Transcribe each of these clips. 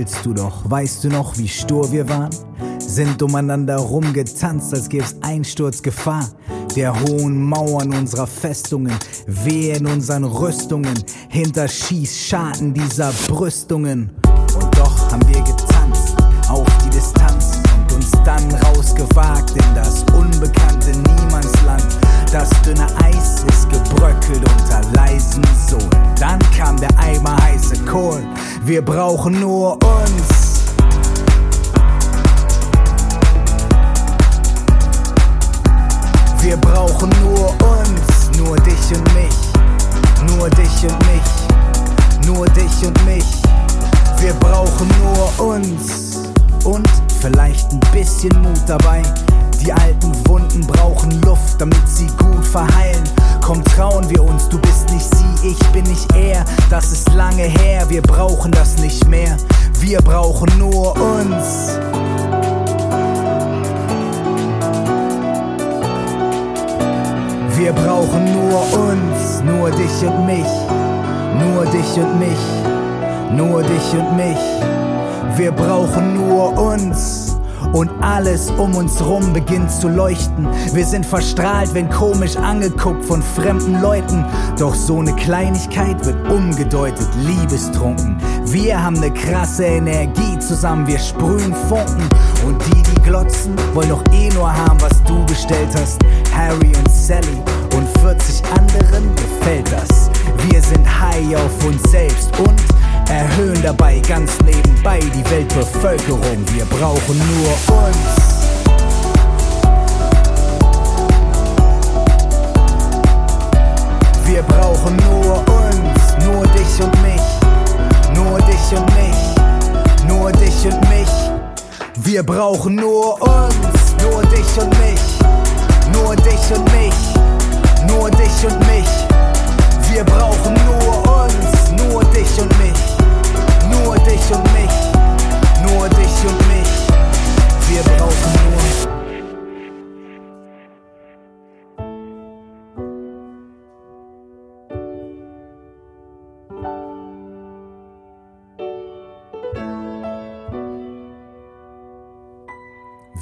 Lächelst du doch. Weißt du noch, wie stur wir waren? Sind umeinander rumgetanzt, als gäb's Einsturzgefahr der hohen Mauern unserer Festungen, weh in unseren Rüstungen, hinter Schießscharten dieser Brüstungen. Und doch haben wir getanzt auf die Distanz und uns dann rausgewagt in das unbekannte Niemandsland. Das dünne Eis ist gebröckelt unter leisen Sohlen. Dann kam der Eimer heiße Kohl. Wir brauchen nur uns. Wir brauchen nur uns, nur dich und mich, nur dich und mich, nur dich und mich. Wir brauchen nur uns und vielleicht ein bisschen Mut dabei. Die alten Wunden brauchen Luft, damit sie gut verheilen. Komm, trauen wir uns, du bist nicht sie, ich bin nicht er. Das ist lange her, wir brauchen das nicht mehr. Wir brauchen nur uns. Wir brauchen nur uns, nur dich und mich, nur dich und mich, nur dich und mich. Wir brauchen nur uns. Und alles um uns rum beginnt zu leuchten. Wir sind verstrahlt, wenn komisch angeguckt von fremden Leuten. Doch so eine Kleinigkeit wird umgedeutet, liebestrunken. Wir haben eine krasse Energie zusammen, wir sprühen Funken. Und die, die glotzen, wollen doch eh nur haben, was du bestellt hast. Harry und Sally und 40 anderen gefällt das. Wir sind high auf uns selbst und erhöhen dabei ganz nebenbei die Weltbevölkerung. Wir brauchen nur uns. Wir brauchen nur uns, nur dich und mich, nur dich und mich, nur dich und mich. Wir brauchen nur uns, nur dich und mich, nur dich und mich, nur dich und mich. Wir brauchen nur uns, nur dich und mich, nur dich und mich, nur dich und mich. Wir brauchen nur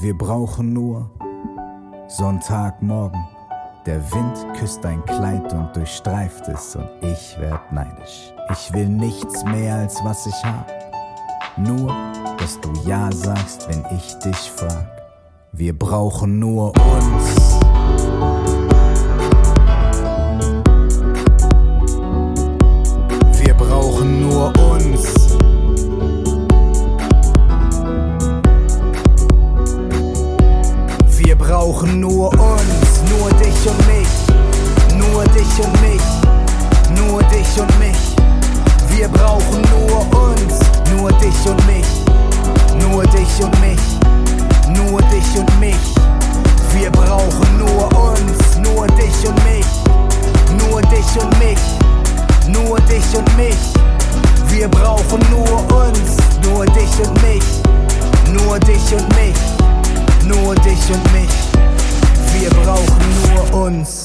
Wir brauchen nur Sonntagmorgen. Der Wind küsst dein Kleid und durchstreift es und ich werd neidisch. Ich will nichts mehr als was ich hab. Nur, dass du Ja sagst, wenn ich dich frag. Wir brauchen nur uns. Nur dich und mich, nur dich und mich. Wir brauchen nur uns, nur dich und mich, nur dich und mich, nur dich und mich. Wir brauchen nur uns, nur dich und mich, nur dich und mich nur dich und mich. Wir brauchen nur uns.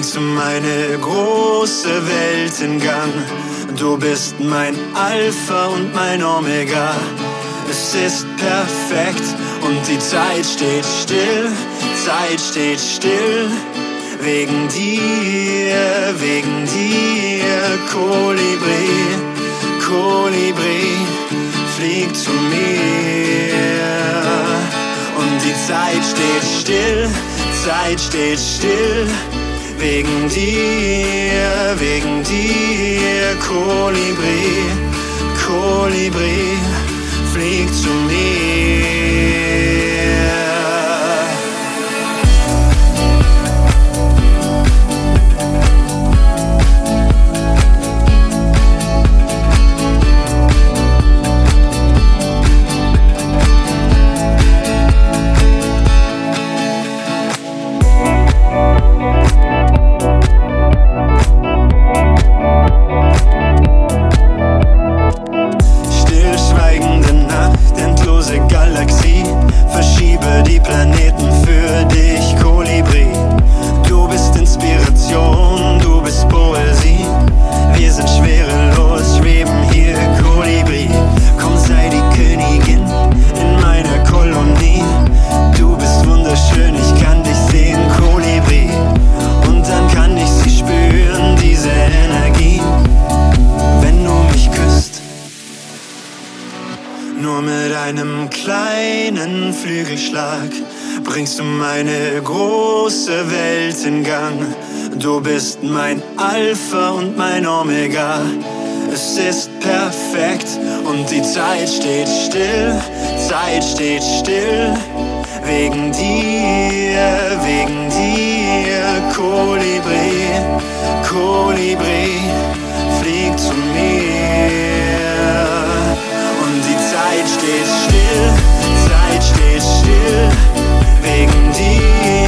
Bringst meine große Welt in Gang. Du bist mein Alpha und mein Omega. Es ist perfekt und die Zeit steht still, Zeit steht still. Wegen dir, wegen dir, Kolibri, Kolibri, flieg zu mir. Und die Zeit steht still, Zeit steht still. Wegen dir, wegen dir, Kolibri, Kolibri, flieg zu mir. Wegen dir,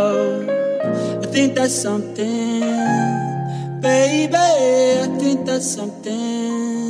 I think that's something, baby. I think that's something.